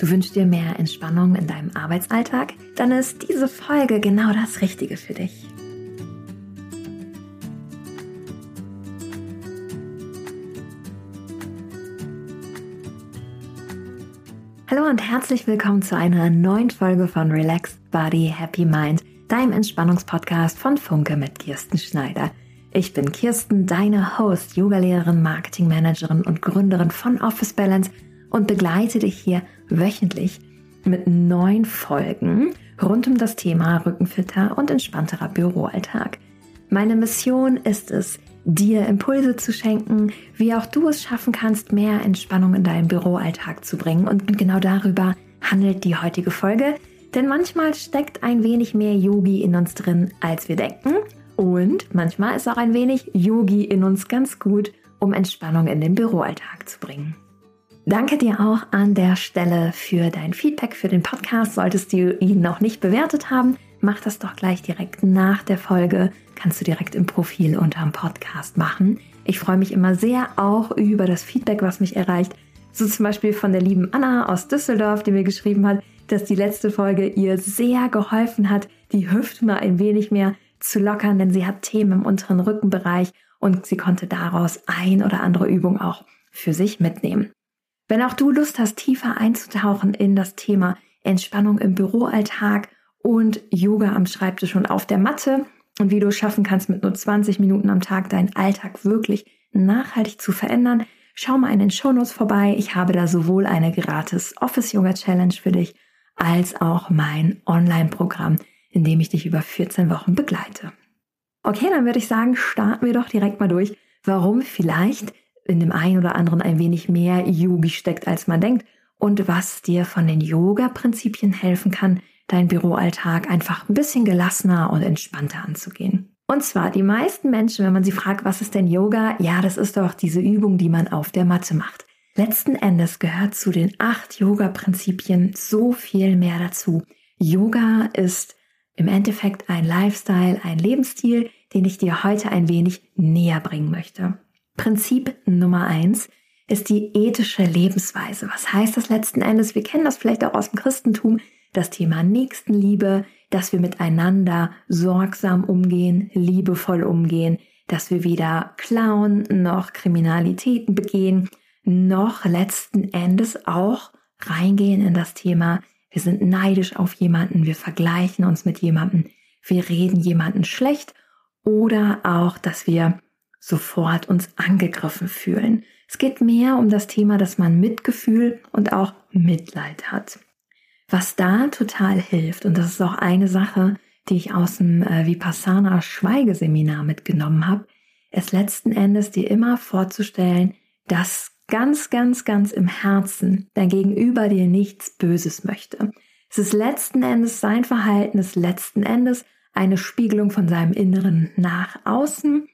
Du wünschst dir mehr Entspannung in deinem Arbeitsalltag? Dann ist diese Folge genau das Richtige für dich. Hallo und herzlich willkommen zu einer neuen Folge von Relaxed Body Happy Mind, deinem Entspannungspodcast von Funke mit Kirsten Schneider. Ich bin Kirsten, deine Host, Yogalehrerin, Marketingmanagerin und Gründerin von Office Balance und begleite dich hier wöchentlich mit neun Folgen rund um das Thema rückenfitter und entspannterer Büroalltag. Meine Mission ist es, dir Impulse zu schenken, wie auch du es schaffen kannst, mehr Entspannung in deinen Büroalltag zu bringen. Und genau darüber handelt die heutige Folge. Denn manchmal steckt ein wenig mehr Yogi in uns drin, als wir denken. Und manchmal ist auch ein wenig Yogi in uns ganz gut, um Entspannung in den Büroalltag zu bringen. Danke dir auch an der Stelle für dein Feedback für den Podcast. Solltest du ihn noch nicht bewertet haben, mach das doch gleich direkt nach der Folge. Kannst du direkt im Profil unterm Podcast machen. Ich freue mich immer sehr auch über das Feedback, was mich erreicht. So zum Beispiel von der lieben Anna aus Düsseldorf, die mir geschrieben hat, dass die letzte Folge ihr sehr geholfen hat, die Hüfte mal ein wenig mehr zu lockern, denn sie hat Themen im unteren Rückenbereich und sie konnte daraus ein oder andere Übung auch für sich mitnehmen. Wenn auch du Lust hast, tiefer einzutauchen in das Thema Entspannung im Büroalltag und Yoga am Schreibtisch und auf der Matte und wie du es schaffen kannst, mit nur 20 Minuten am Tag deinen Alltag wirklich nachhaltig zu verändern, schau mal in den Shownotes vorbei. Ich habe da sowohl eine gratis Office Yoga Challenge für dich als auch mein Online-Programm, in dem ich dich über 14 Wochen begleite. Okay, dann würde ich sagen, starten wir doch direkt mal durch, warum vielleicht in dem einen oder anderen ein wenig mehr Yogi steckt, als man denkt und was dir von den Yoga-Prinzipien helfen kann, deinen Büroalltag einfach ein bisschen gelassener und entspannter anzugehen. Und zwar die meisten Menschen, wenn man sie fragt, was ist denn Yoga? Ja, das ist doch diese Übung, die man auf der Matte macht. Letzten Endes gehört zu den acht Yoga-Prinzipien so viel mehr dazu. Yoga ist im Endeffekt ein Lifestyle, ein Lebensstil, den ich dir heute ein wenig näher bringen möchte. Prinzip Nummer eins ist die ethische Lebensweise. Was heißt das letzten Endes? Wir kennen das vielleicht auch aus dem Christentum, das Thema Nächstenliebe, dass wir miteinander sorgsam umgehen, liebevoll umgehen, dass wir weder klauen noch Kriminalitäten begehen, noch letzten Endes auch reingehen in das Thema, wir sind neidisch auf jemanden, wir vergleichen uns mit jemandem, wir reden jemanden schlecht oder auch, dass wir sofort uns angegriffen fühlen. Es geht mehr um das Thema, dass man Mitgefühl und auch Mitleid hat. Was da total hilft, und das ist auch eine Sache, die ich aus dem äh, Vipassana Schweigeseminar mitgenommen habe, ist letzten Endes dir immer vorzustellen, dass ganz, ganz, ganz im Herzen dein Gegenüber dir nichts Böses möchte. Es ist letzten Endes sein Verhalten, ist letzten Endes eine Spiegelung von seinem Inneren nach außen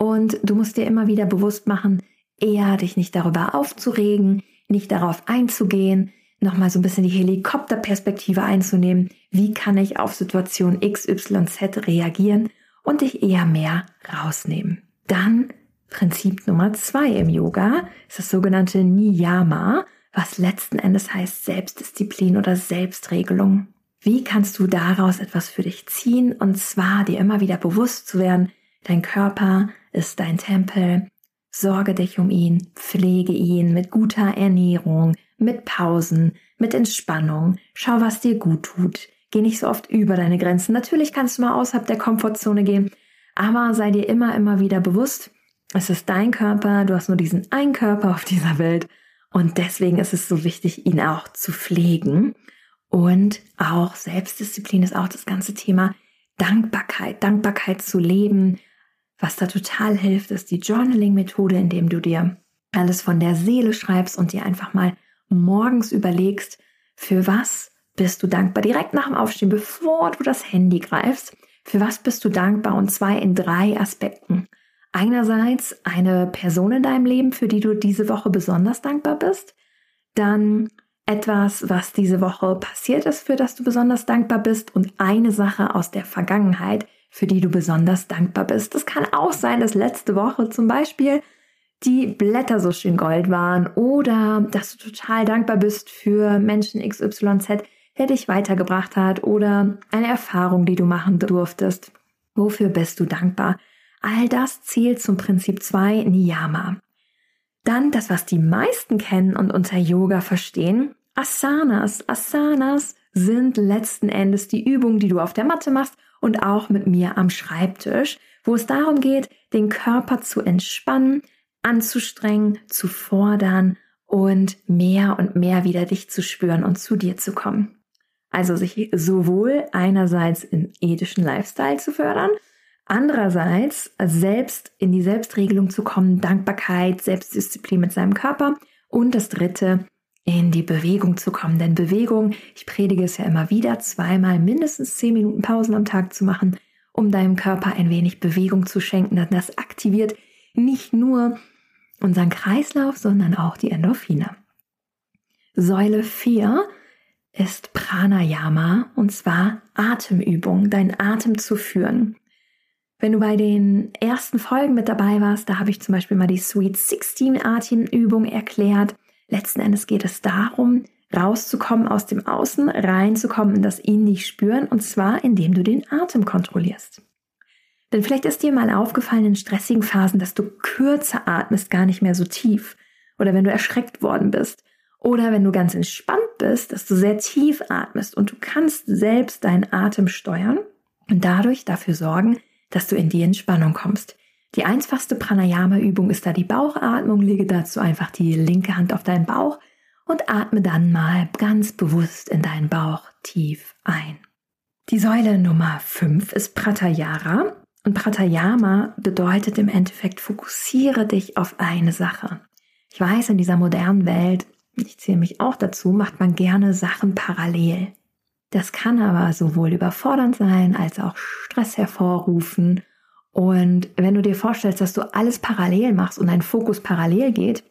und du musst dir immer wieder bewusst machen, eher dich nicht darüber aufzuregen, nicht darauf einzugehen, nochmal so ein bisschen die Helikopterperspektive einzunehmen. Wie kann ich auf Situation XYZ reagieren und dich eher mehr rausnehmen? Dann Prinzip Nummer zwei im Yoga ist das sogenannte Niyama, was letzten Endes heißt Selbstdisziplin oder Selbstregelung. Wie kannst du daraus etwas für dich ziehen und zwar dir immer wieder bewusst zu werden, dein Körper ist dein Tempel. Sorge dich um ihn, pflege ihn mit guter Ernährung, mit Pausen, mit Entspannung. Schau, was dir gut tut. Geh nicht so oft über deine Grenzen. Natürlich kannst du mal außerhalb der Komfortzone gehen, aber sei dir immer, immer wieder bewusst, es ist dein Körper, du hast nur diesen einen Körper auf dieser Welt und deswegen ist es so wichtig, ihn auch zu pflegen. Und auch Selbstdisziplin ist auch das ganze Thema Dankbarkeit, Dankbarkeit zu leben, was da total hilft, ist die Journaling-Methode, indem du dir alles von der Seele schreibst und dir einfach mal morgens überlegst, für was bist du dankbar, direkt nach dem Aufstehen, bevor du das Handy greifst, für was bist du dankbar? Und zwar in drei Aspekten. Einerseits eine Person in deinem Leben, für die du diese Woche besonders dankbar bist, dann etwas, was diese Woche passiert ist, für das du besonders dankbar bist. Und eine Sache aus der Vergangenheit, für die du besonders dankbar bist. Das kann auch sein, dass letzte Woche zum Beispiel die Blätter so schön gold waren oder dass du total dankbar bist für Menschen XYZ, der dich weitergebracht hat oder eine Erfahrung, die du machen durftest. Wofür bist du dankbar? All das zählt zum Prinzip 2 Niyama. Dann das, was die meisten kennen und unter Yoga verstehen, Asanas. Asanas sind letzten Endes die Übungen, die du auf der Matte machst und auch mit mir am Schreibtisch, wo es darum geht, den Körper zu entspannen, anzustrengen, zu fordern und mehr und mehr wieder dich zu spüren und zu dir zu kommen. Also sich sowohl einerseits in ethischen Lifestyle zu fördern, andererseits selbst in die Selbstregelung zu kommen, Dankbarkeit, Selbstdisziplin mit seinem Körper und das dritte, in die Bewegung zu kommen. Denn Bewegung, ich predige es ja immer wieder, zweimal mindestens zehn Minuten Pausen am Tag zu machen, um deinem Körper ein wenig Bewegung zu schenken. Denn das aktiviert nicht nur unseren Kreislauf, sondern auch die Endorphine. Säule 4 ist Pranayama und zwar Atemübung, deinen Atem zu führen. Wenn du bei den ersten Folgen mit dabei warst, da habe ich zum Beispiel mal die Sweet 16 Atemübung erklärt. Letzten Endes geht es darum, rauszukommen aus dem Außen, reinzukommen in das in dich spüren und zwar indem du den Atem kontrollierst. Denn vielleicht ist dir mal aufgefallen in stressigen Phasen, dass du kürzer atmest, gar nicht mehr so tief. Oder wenn du erschreckt worden bist. Oder wenn du ganz entspannt bist, dass du sehr tief atmest und du kannst selbst deinen Atem steuern und dadurch dafür sorgen, dass du in die Entspannung kommst. Die einfachste Pranayama-Übung ist da die Bauchatmung. Lege dazu einfach die linke Hand auf deinen Bauch und atme dann mal ganz bewusst in deinen Bauch tief ein. Die Säule Nummer 5 ist Pratyahara. Und Pratayama bedeutet im Endeffekt, fokussiere dich auf eine Sache. Ich weiß, in dieser modernen Welt, ich zähle mich auch dazu, macht man gerne Sachen parallel. Das kann aber sowohl überfordernd sein als auch Stress hervorrufen. Und wenn du dir vorstellst, dass du alles parallel machst und dein Fokus parallel geht,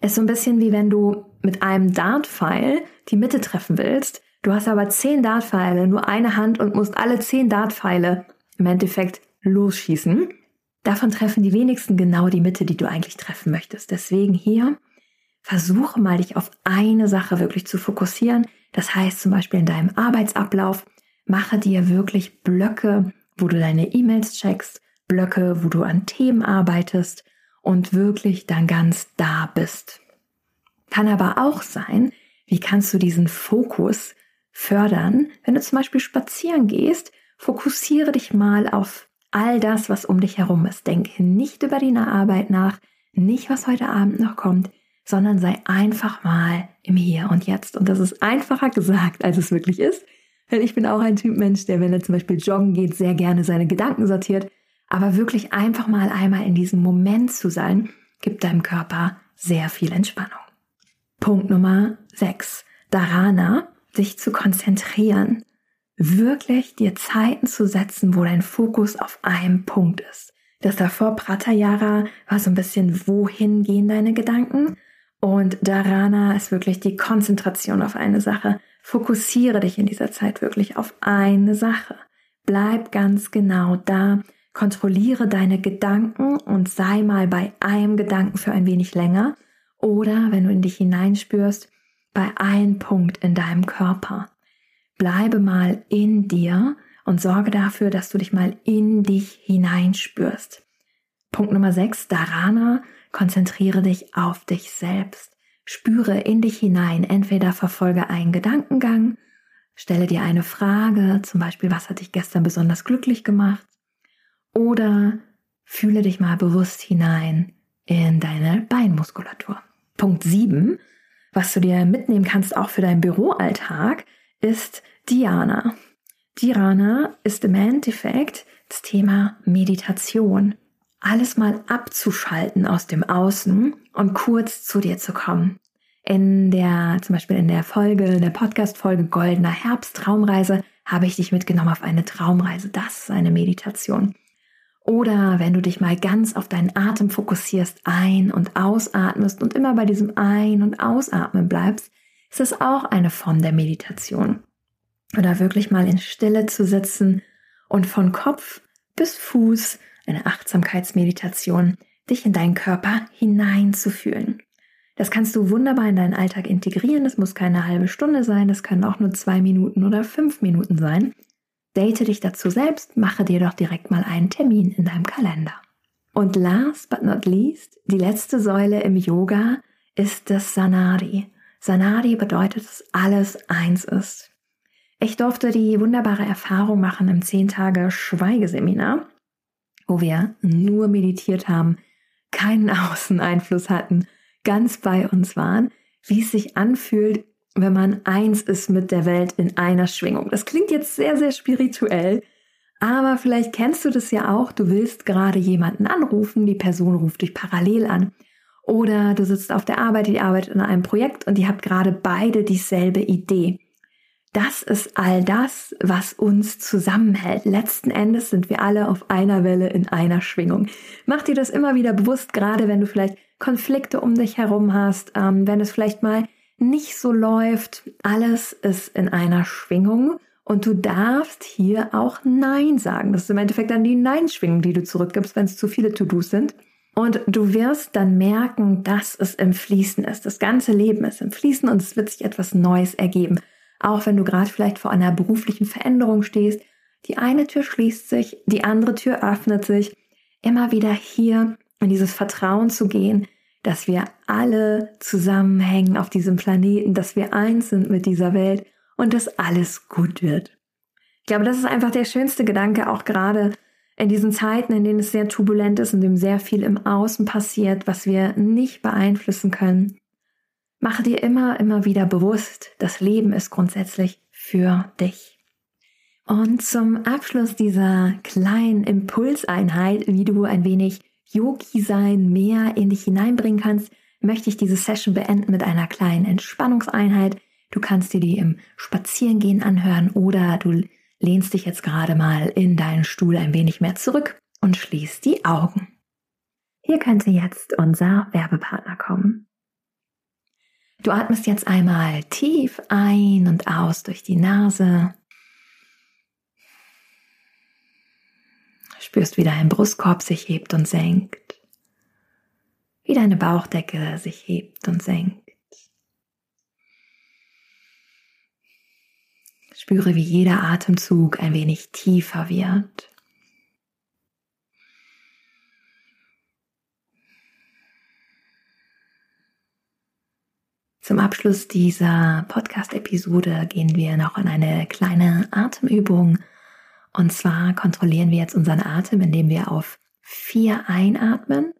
ist so ein bisschen wie wenn du mit einem Dartpfeil die Mitte treffen willst. Du hast aber zehn Dartpfeile, nur eine Hand und musst alle zehn Dartpfeile im Endeffekt losschießen. Davon treffen die wenigsten genau die Mitte, die du eigentlich treffen möchtest. Deswegen hier versuche mal dich auf eine Sache wirklich zu fokussieren. Das heißt zum Beispiel in deinem Arbeitsablauf, mache dir wirklich Blöcke, wo du deine E-Mails checkst, Blöcke, wo du an Themen arbeitest und wirklich dann ganz da bist. Kann aber auch sein, wie kannst du diesen Fokus fördern, wenn du zum Beispiel spazieren gehst, fokussiere dich mal auf all das, was um dich herum ist. Denke nicht über die Arbeit nach, nicht was heute Abend noch kommt, sondern sei einfach mal im Hier und Jetzt. Und das ist einfacher gesagt, als es wirklich ist. Denn ich bin auch ein Typ Mensch, der, wenn er zum Beispiel joggen geht, sehr gerne seine Gedanken sortiert. Aber wirklich einfach mal einmal in diesem Moment zu sein, gibt deinem Körper sehr viel Entspannung. Punkt Nummer 6. Dharana, sich zu konzentrieren wirklich dir Zeiten zu setzen, wo dein Fokus auf einem Punkt ist. Das davor Pratyahara war so ein bisschen, wohin gehen deine Gedanken? Und Dharana ist wirklich die Konzentration auf eine Sache. Fokussiere dich in dieser Zeit wirklich auf eine Sache. Bleib ganz genau da. Kontrolliere deine Gedanken und sei mal bei einem Gedanken für ein wenig länger. Oder wenn du in dich hineinspürst, bei einem Punkt in deinem Körper. Bleibe mal in dir und sorge dafür, dass du dich mal in dich hineinspürst. Punkt Nummer 6, Dharana, konzentriere dich auf dich selbst. Spüre in dich hinein, entweder verfolge einen Gedankengang, stelle dir eine Frage, zum Beispiel, was hat dich gestern besonders glücklich gemacht, oder fühle dich mal bewusst hinein in deine Beinmuskulatur. Punkt 7, was du dir mitnehmen kannst, auch für deinen Büroalltag, ist Diana. Dhyana ist im Endeffekt das Thema Meditation. Alles mal abzuschalten aus dem Außen und kurz zu dir zu kommen. In der, zum Beispiel in der Folge, in der Podcast-Folge Goldener Herbst Traumreise habe ich dich mitgenommen auf eine Traumreise. Das ist eine Meditation. Oder wenn du dich mal ganz auf deinen Atem fokussierst, ein- und ausatmest und immer bei diesem Ein- und Ausatmen bleibst, ist es auch eine Form der Meditation. Oder wirklich mal in Stille zu sitzen und von Kopf bis Fuß eine Achtsamkeitsmeditation dich in deinen Körper hineinzufühlen. Das kannst du wunderbar in deinen Alltag integrieren. Das muss keine halbe Stunde sein, das können auch nur zwei Minuten oder fünf Minuten sein. Date dich dazu selbst, mache dir doch direkt mal einen Termin in deinem Kalender. Und last but not least, die letzte Säule im Yoga ist das Sanari. Sanari bedeutet, dass alles eins ist. Ich durfte die wunderbare Erfahrung machen im 10 Tage Schweigeseminar, wo wir nur meditiert haben, keinen Außeneinfluss hatten, ganz bei uns waren, wie es sich anfühlt, wenn man eins ist mit der Welt in einer Schwingung. Das klingt jetzt sehr, sehr spirituell, aber vielleicht kennst du das ja auch. Du willst gerade jemanden anrufen, die Person ruft dich parallel an. Oder du sitzt auf der Arbeit, die arbeitet an einem Projekt und ihr habt gerade beide dieselbe Idee. Das ist all das, was uns zusammenhält. Letzten Endes sind wir alle auf einer Welle in einer Schwingung. Mach dir das immer wieder bewusst, gerade wenn du vielleicht Konflikte um dich herum hast, ähm, wenn es vielleicht mal nicht so läuft. Alles ist in einer Schwingung und du darfst hier auch Nein sagen. Das ist im Endeffekt dann die Nein-Schwingung, die du zurückgibst, wenn es zu viele To-Dos sind. Und du wirst dann merken, dass es im Fließen ist. Das ganze Leben ist im Fließen und es wird sich etwas Neues ergeben. Auch wenn du gerade vielleicht vor einer beruflichen Veränderung stehst, die eine Tür schließt sich, die andere Tür öffnet sich, immer wieder hier in dieses Vertrauen zu gehen, dass wir alle zusammenhängen auf diesem Planeten, dass wir eins sind mit dieser Welt und dass alles gut wird. Ich glaube, das ist einfach der schönste Gedanke, auch gerade in diesen Zeiten, in denen es sehr turbulent ist und dem sehr viel im Außen passiert, was wir nicht beeinflussen können. Mache dir immer, immer wieder bewusst, das Leben ist grundsätzlich für dich. Und zum Abschluss dieser kleinen Impulseinheit, wie du ein wenig Yogi-Sein mehr in dich hineinbringen kannst, möchte ich diese Session beenden mit einer kleinen Entspannungseinheit. Du kannst dir die im Spazierengehen anhören oder du lehnst dich jetzt gerade mal in deinen Stuhl ein wenig mehr zurück und schließt die Augen. Hier könnte jetzt unser Werbepartner kommen. Du atmest jetzt einmal tief ein und aus durch die Nase. Spürst, wie dein Brustkorb sich hebt und senkt. Wie deine Bauchdecke sich hebt und senkt. Spüre, wie jeder Atemzug ein wenig tiefer wird. Zum Abschluss dieser Podcast-Episode gehen wir noch in eine kleine Atemübung. Und zwar kontrollieren wir jetzt unseren Atem, indem wir auf vier einatmen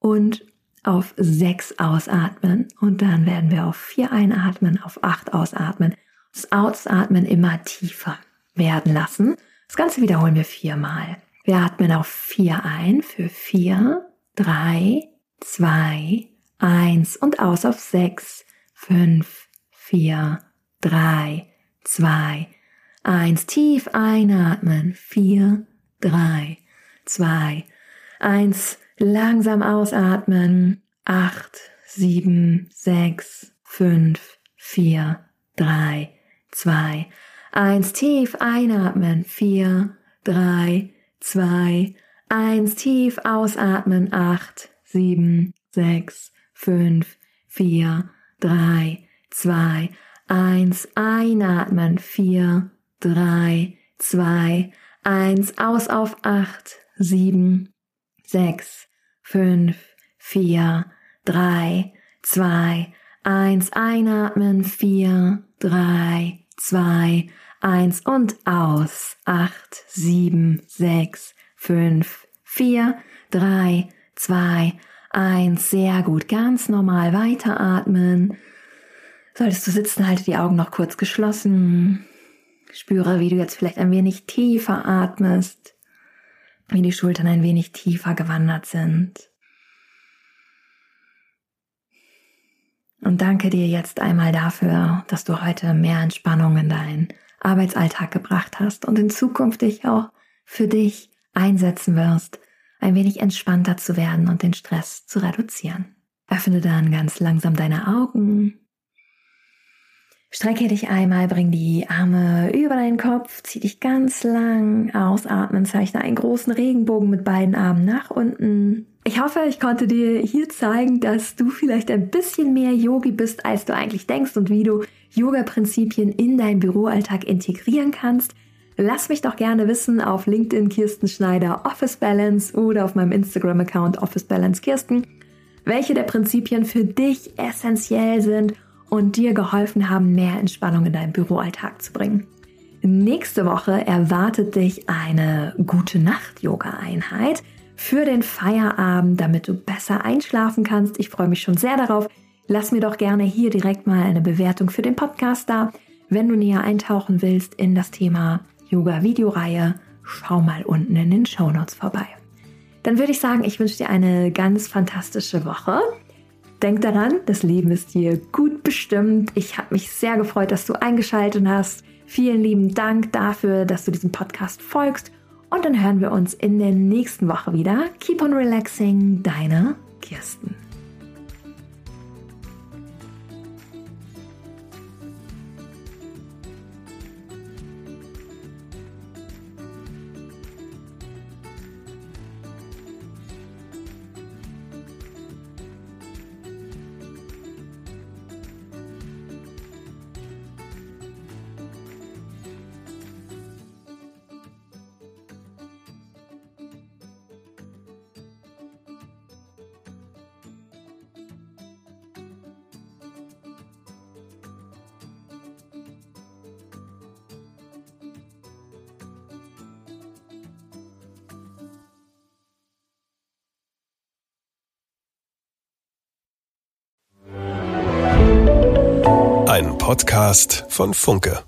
und auf sechs ausatmen. Und dann werden wir auf vier einatmen, auf acht ausatmen. Das Ausatmen immer tiefer werden lassen. Das Ganze wiederholen wir viermal. Wir atmen auf vier ein für vier, drei, zwei, eins und aus auf sechs fünf, vier, drei, zwei, eins. Tief einatmen. Vier, drei, zwei, eins. Langsam ausatmen. Acht, sieben, sechs, fünf, vier, drei, zwei, eins. Tief einatmen. Vier, drei, zwei, eins. Tief ausatmen. Acht, sieben, sechs, fünf, vier, drei, zwei, eins, einatmen, vier, drei, zwei, eins, aus auf acht, sieben, sechs, fünf, vier, drei, zwei, eins, einatmen, vier, drei, zwei, eins und aus, acht, sieben, sechs, fünf, vier, drei, zwei, Eins, sehr gut. Ganz normal weiteratmen. Solltest du sitzen, halte die Augen noch kurz geschlossen. Spüre, wie du jetzt vielleicht ein wenig tiefer atmest, wie die Schultern ein wenig tiefer gewandert sind. Und danke dir jetzt einmal dafür, dass du heute mehr Entspannung in deinen Arbeitsalltag gebracht hast und in Zukunft dich auch für dich einsetzen wirst, ein wenig entspannter zu werden und den Stress zu reduzieren. Öffne dann ganz langsam deine Augen. Strecke dich einmal, bring die Arme über deinen Kopf, zieh dich ganz lang, ausatmen, zeichne einen großen Regenbogen mit beiden Armen nach unten Ich hoffe, ich konnte dir hier zeigen, dass du vielleicht ein bisschen mehr Yogi bist, als du eigentlich denkst und wie du Yoga-Prinzipien in deinen Büroalltag integrieren kannst. Lass mich doch gerne wissen auf LinkedIn Kirsten Schneider Office Balance oder auf meinem Instagram-Account Office Balance Kirsten, welche der Prinzipien für dich essentiell sind und dir geholfen haben, mehr Entspannung in deinen Büroalltag zu bringen. Nächste Woche erwartet dich eine gute Nacht-Yoga-Einheit für den Feierabend, damit du besser einschlafen kannst. Ich freue mich schon sehr darauf. Lass mir doch gerne hier direkt mal eine Bewertung für den Podcast da. Wenn du näher eintauchen willst in das Thema Yoga-Videoreihe, schau mal unten in den Show Notes vorbei. Dann würde ich sagen, ich wünsche dir eine ganz fantastische Woche. Denk daran, das Leben ist dir gut bestimmt. Ich habe mich sehr gefreut, dass du eingeschaltet hast. Vielen lieben Dank dafür, dass du diesem Podcast folgst und dann hören wir uns in der nächsten Woche wieder. Keep on relaxing, deine Kirsten. Podcast von Funke.